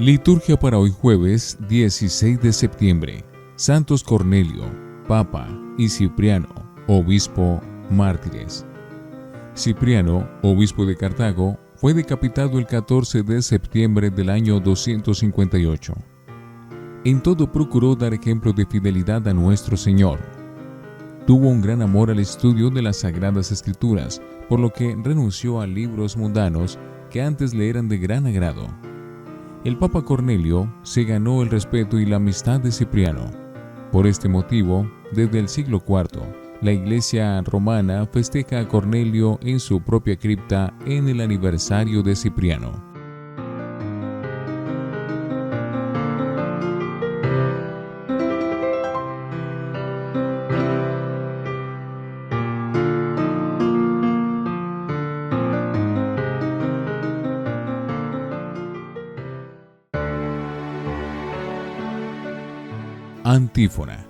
Liturgia para hoy jueves 16 de septiembre. Santos Cornelio, Papa y Cipriano, Obispo, mártires. Cipriano, obispo de Cartago, fue decapitado el 14 de septiembre del año 258. En todo procuró dar ejemplo de fidelidad a nuestro Señor. Tuvo un gran amor al estudio de las Sagradas Escrituras, por lo que renunció a libros mundanos que antes le eran de gran agrado el Papa Cornelio se ganó el respeto y la amistad de Cipriano. Por este motivo, desde el siglo IV, la Iglesia romana festeja a Cornelio en su propia cripta en el aniversario de Cipriano. Antífona.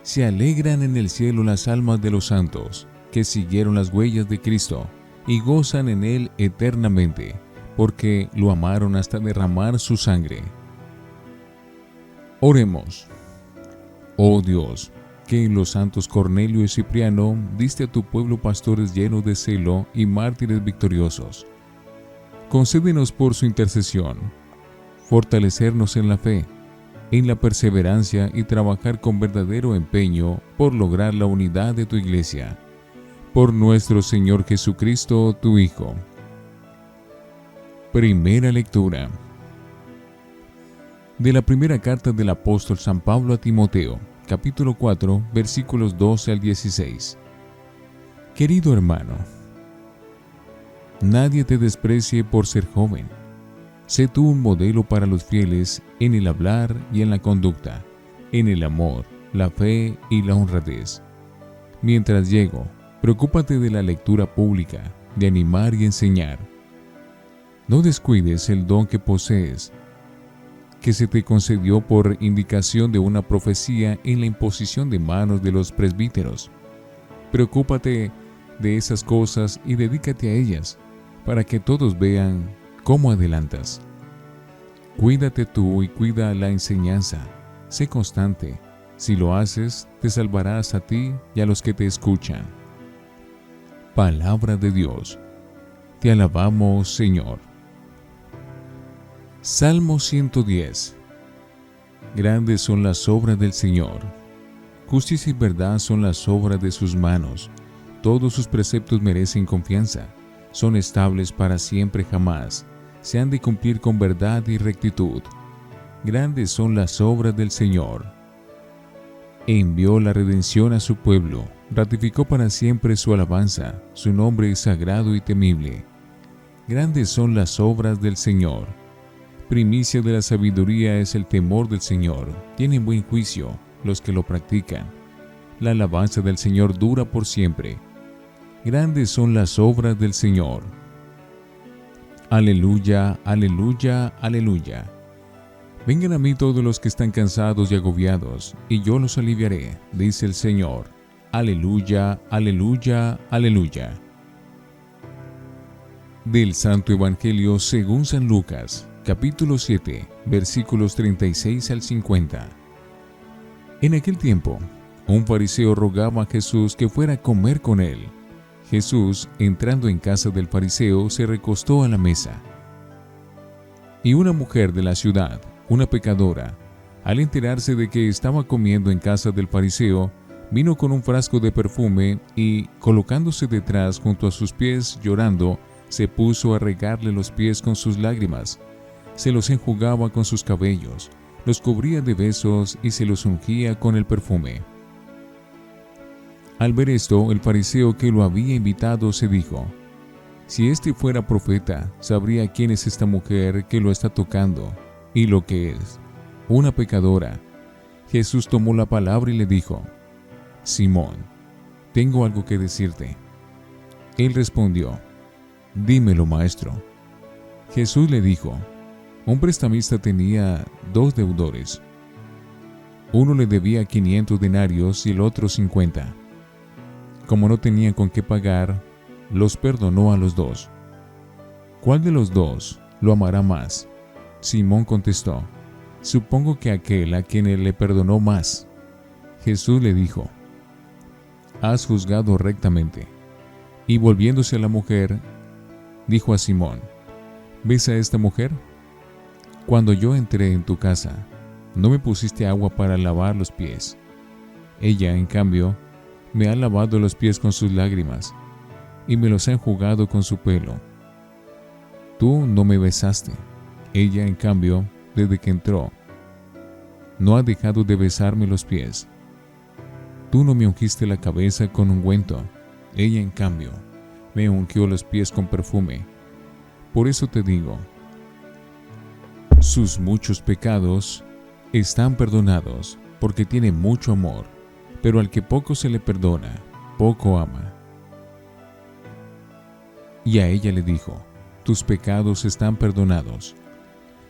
Se alegran en el cielo las almas de los santos, que siguieron las huellas de Cristo, y gozan en Él eternamente, porque lo amaron hasta derramar su sangre. Oremos. Oh Dios, que en los santos Cornelio y Cipriano diste a tu pueblo pastores llenos de celo y mártires victoriosos. Concédenos por su intercesión, fortalecernos en la fe, en la perseverancia y trabajar con verdadero empeño por lograr la unidad de tu iglesia. Por nuestro Señor Jesucristo, tu Hijo. Primera lectura. De la primera carta del apóstol San Pablo a Timoteo, capítulo 4, versículos 12 al 16. Querido hermano, nadie te desprecie por ser joven Sé tú un modelo para los fieles en el hablar y en la conducta, en el amor, la fe y la honradez. Mientras llego, preocúpate de la lectura pública, de animar y enseñar. No descuides el don que posees, que se te concedió por indicación de una profecía en la imposición de manos de los presbíteros. Preocúpate de esas cosas y dedícate a ellas, para que todos vean ¿Cómo adelantas? Cuídate tú y cuida la enseñanza. Sé constante. Si lo haces, te salvarás a ti y a los que te escuchan. Palabra de Dios. Te alabamos, Señor. Salmo 110. Grandes son las obras del Señor. Justicia y verdad son las obras de sus manos. Todos sus preceptos merecen confianza. Son estables para siempre jamás se han de cumplir con verdad y rectitud. Grandes son las obras del Señor. Envió la redención a su pueblo, ratificó para siempre su alabanza, su nombre es sagrado y temible. Grandes son las obras del Señor. Primicia de la sabiduría es el temor del Señor. Tienen buen juicio los que lo practican. La alabanza del Señor dura por siempre. Grandes son las obras del Señor Aleluya, aleluya, aleluya. Vengan a mí todos los que están cansados y agobiados, y yo los aliviaré, dice el Señor. Aleluya, aleluya, aleluya. Del Santo Evangelio según San Lucas, capítulo 7, versículos 36 al 50. En aquel tiempo, un fariseo rogaba a Jesús que fuera a comer con él. Jesús, entrando en casa del fariseo, se recostó a la mesa. Y una mujer de la ciudad, una pecadora, al enterarse de que estaba comiendo en casa del fariseo, vino con un frasco de perfume y, colocándose detrás junto a sus pies llorando, se puso a regarle los pies con sus lágrimas. Se los enjugaba con sus cabellos, los cubría de besos y se los ungía con el perfume. Al ver esto, el fariseo que lo había invitado se dijo, si este fuera profeta, sabría quién es esta mujer que lo está tocando y lo que es, una pecadora. Jesús tomó la palabra y le dijo, Simón, tengo algo que decirte. Él respondió, Dímelo, maestro. Jesús le dijo, un prestamista tenía dos deudores. Uno le debía 500 denarios y el otro 50. Como no tenían con qué pagar, los perdonó a los dos. ¿Cuál de los dos lo amará más? Simón contestó, supongo que aquel a quien él le perdonó más. Jesús le dijo, has juzgado rectamente. Y volviéndose a la mujer, dijo a Simón, ¿ves a esta mujer? Cuando yo entré en tu casa, no me pusiste agua para lavar los pies. Ella, en cambio, me ha lavado los pies con sus lágrimas y me los ha enjugado con su pelo. Tú no me besaste. Ella, en cambio, desde que entró, no ha dejado de besarme los pies. Tú no me ungiste la cabeza con ungüento. Ella, en cambio, me ungió los pies con perfume. Por eso te digo, sus muchos pecados están perdonados porque tiene mucho amor, pero al que poco se le perdona, poco ama. Y a ella le dijo, tus pecados están perdonados.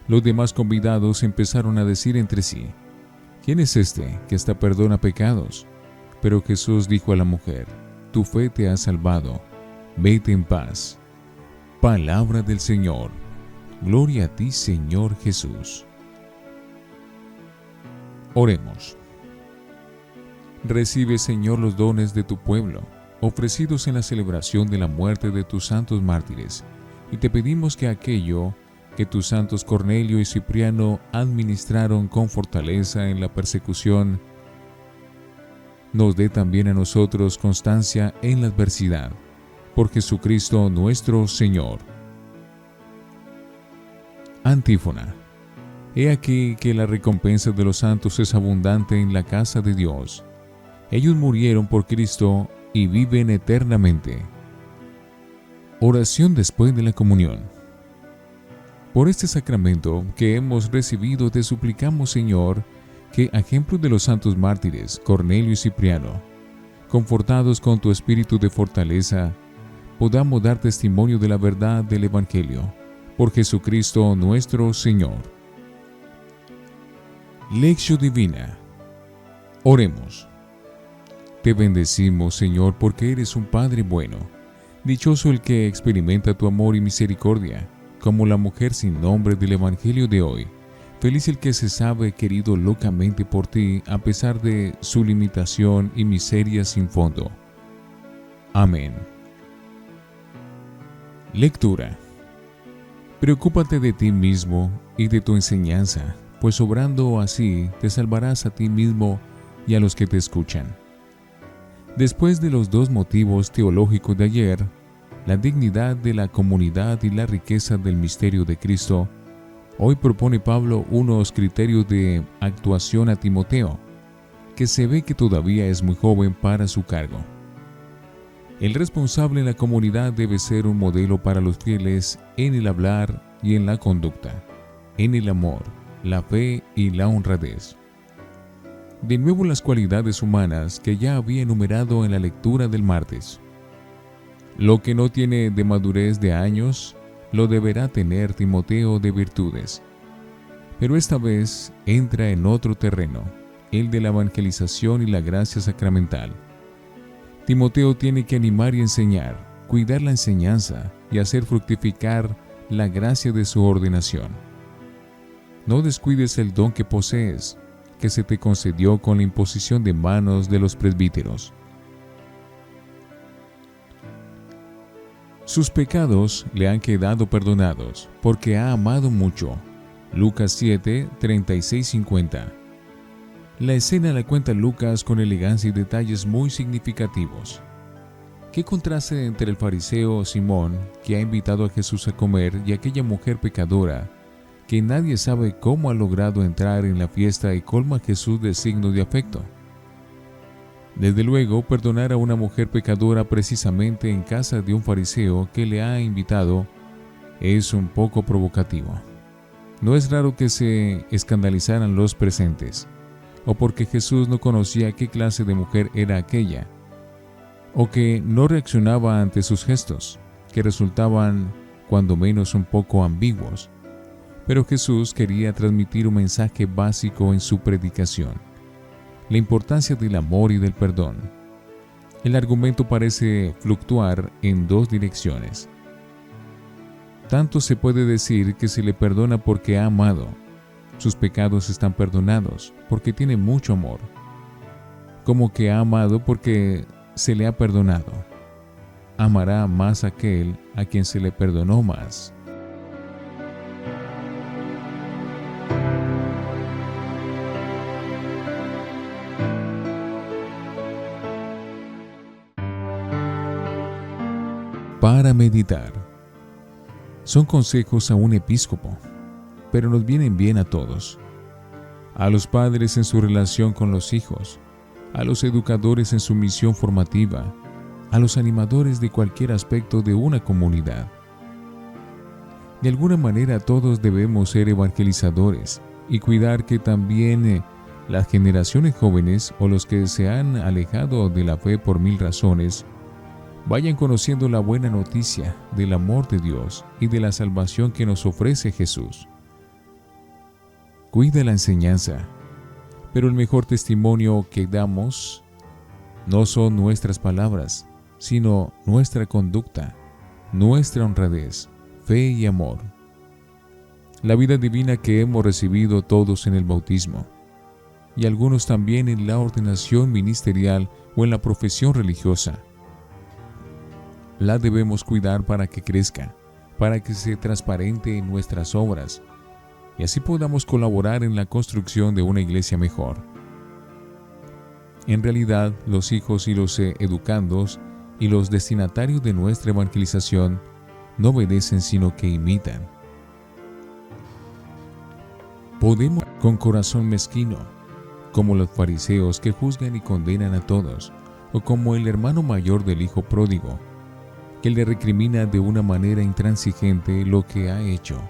Los demás convidados empezaron a decir entre sí, ¿quién es este que hasta perdona pecados? Pero Jesús dijo a la mujer, tu fe te ha salvado, vete en paz. Palabra del Señor. Gloria a ti, Señor Jesús. Oremos. Recibe, Señor, los dones de tu pueblo, ofrecidos en la celebración de la muerte de tus santos mártires, y te pedimos que aquello que tus santos Cornelio y Cipriano administraron con fortaleza en la persecución, nos dé también a nosotros constancia en la adversidad. Por Jesucristo nuestro Señor. Antífona. He aquí que la recompensa de los santos es abundante en la casa de Dios. Ellos murieron por Cristo y viven eternamente. Oración después de la comunión. Por este sacramento que hemos recibido te suplicamos, Señor, que, a ejemplo de los santos mártires Cornelio y Cipriano, confortados con tu espíritu de fortaleza, podamos dar testimonio de la verdad del Evangelio. Por Jesucristo nuestro Señor. Lección Divina. Oremos. Te bendecimos, Señor, porque eres un Padre bueno. Dichoso el que experimenta tu amor y misericordia, como la mujer sin nombre del Evangelio de hoy. Feliz el que se sabe querido locamente por ti a pesar de su limitación y miseria sin fondo. Amén. Lectura. Preocúpate de ti mismo y de tu enseñanza pues obrando así te salvarás a ti mismo y a los que te escuchan. Después de los dos motivos teológicos de ayer, la dignidad de la comunidad y la riqueza del misterio de Cristo, hoy propone Pablo unos criterios de actuación a Timoteo, que se ve que todavía es muy joven para su cargo. El responsable en la comunidad debe ser un modelo para los fieles en el hablar y en la conducta, en el amor, la fe y la honradez. De nuevo las cualidades humanas que ya había enumerado en la lectura del martes. Lo que no tiene de madurez de años, lo deberá tener Timoteo de virtudes. Pero esta vez entra en otro terreno, el de la evangelización y la gracia sacramental. Timoteo tiene que animar y enseñar, cuidar la enseñanza y hacer fructificar la gracia de su ordenación. No descuides el don que posees, que se te concedió con la imposición de manos de los presbíteros. Sus pecados le han quedado perdonados, porque ha amado mucho. Lucas 7, 36, 50. La escena la cuenta Lucas con elegancia y detalles muy significativos. ¿Qué contraste entre el fariseo Simón, que ha invitado a Jesús a comer, y aquella mujer pecadora, que nadie sabe cómo ha logrado entrar en la fiesta y colma a Jesús de signo de afecto. Desde luego, perdonar a una mujer pecadora precisamente en casa de un fariseo que le ha invitado es un poco provocativo. No es raro que se escandalizaran los presentes, o porque Jesús no conocía qué clase de mujer era aquella, o que no reaccionaba ante sus gestos, que resultaban cuando menos un poco ambiguos pero Jesús quería transmitir un mensaje básico en su predicación. la importancia del amor y del perdón. El argumento parece fluctuar en dos direcciones. Tanto se puede decir que se le perdona porque ha amado. Sus pecados están perdonados porque tiene mucho amor. Como que ha amado porque se le ha perdonado. Amará más aquel a quien se le perdonó más. Para meditar. Son consejos a un episcopo, pero nos vienen bien a todos. A los padres en su relación con los hijos, a los educadores en su misión formativa, a los animadores de cualquier aspecto de una comunidad. De alguna manera todos debemos ser evangelizadores y cuidar que también eh, las generaciones jóvenes o los que se han alejado de la fe por mil razones vayan conociendo la buena noticia del amor de Dios y de la salvación que nos ofrece Jesús. Cuida la enseñanza, pero el mejor testimonio que damos no son nuestras palabras, sino nuestra conducta, nuestra honradez, fe y amor. La vida divina que hemos recibido todos en el bautismo, y algunos también en la ordenación ministerial o en la profesión religiosa la debemos cuidar para que crezca, para que sea transparente en nuestras obras y así podamos colaborar en la construcción de una iglesia mejor. En realidad, los hijos y los eh, educandos y los destinatarios de nuestra evangelización no obedecen sino que imitan. Podemos con corazón mezquino, como los fariseos que juzgan y condenan a todos, o como el hermano mayor del hijo pródigo, que le recrimina de una manera intransigente lo que ha hecho,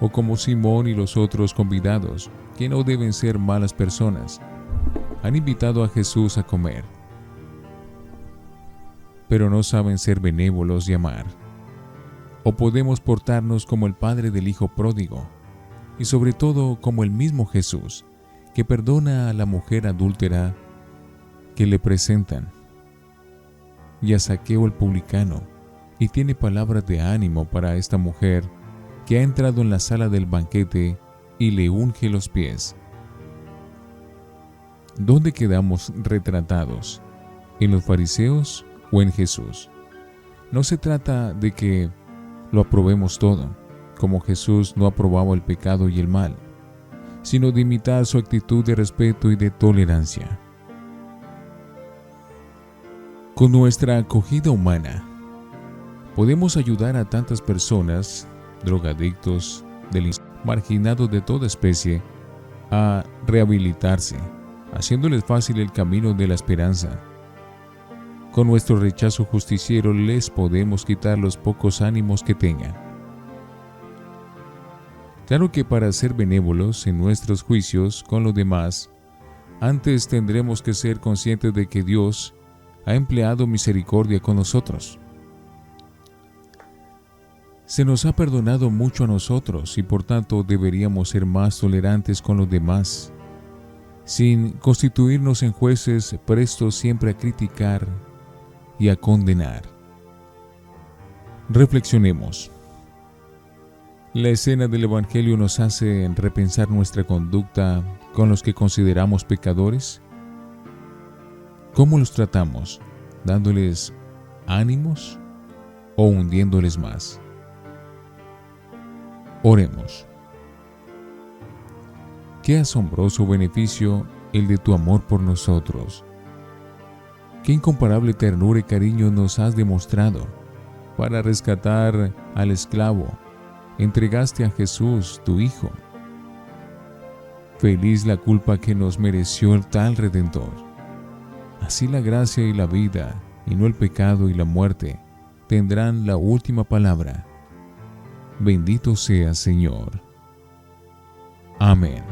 o como Simón y los otros convidados, que no deben ser malas personas, han invitado a Jesús a comer, pero no saben ser benévolos y amar. O podemos portarnos como el padre del hijo pródigo, y sobre todo como el mismo Jesús, que perdona a la mujer adúltera que le presentan y a Saqueo el publicano, y tiene palabras de ánimo para esta mujer que ha entrado en la sala del banquete y le unge los pies. ¿Dónde quedamos retratados? ¿En los fariseos o en Jesús? No se trata de que lo aprobemos todo, como Jesús no aprobaba el pecado y el mal, sino de imitar su actitud de respeto y de tolerancia. Con nuestra acogida humana, podemos ayudar a tantas personas, drogadictos, marginados de toda especie, a rehabilitarse, haciéndoles fácil el camino de la esperanza. Con nuestro rechazo justiciero les podemos quitar los pocos ánimos que tengan. Claro que para ser benévolos en nuestros juicios con los demás, antes tendremos que ser conscientes de que Dios ha empleado misericordia con nosotros. Se nos ha perdonado mucho a nosotros y por tanto deberíamos ser más tolerantes con los demás, sin constituirnos en jueces prestos siempre a criticar y a condenar. Reflexionemos. La escena del Evangelio nos hace repensar nuestra conducta con los que consideramos pecadores ¿Cómo los tratamos? ¿Dándoles ánimos o hundiéndoles más? Oremos. Qué asombroso beneficio el de tu amor por nosotros. Qué incomparable ternura y cariño nos has demostrado para rescatar al esclavo. Entregaste a Jesús, tu Hijo. Feliz la culpa que nos mereció el tal Redentor. Así la gracia y la vida, y no el pecado y la muerte, tendrán la última palabra. Bendito sea Señor. Amén.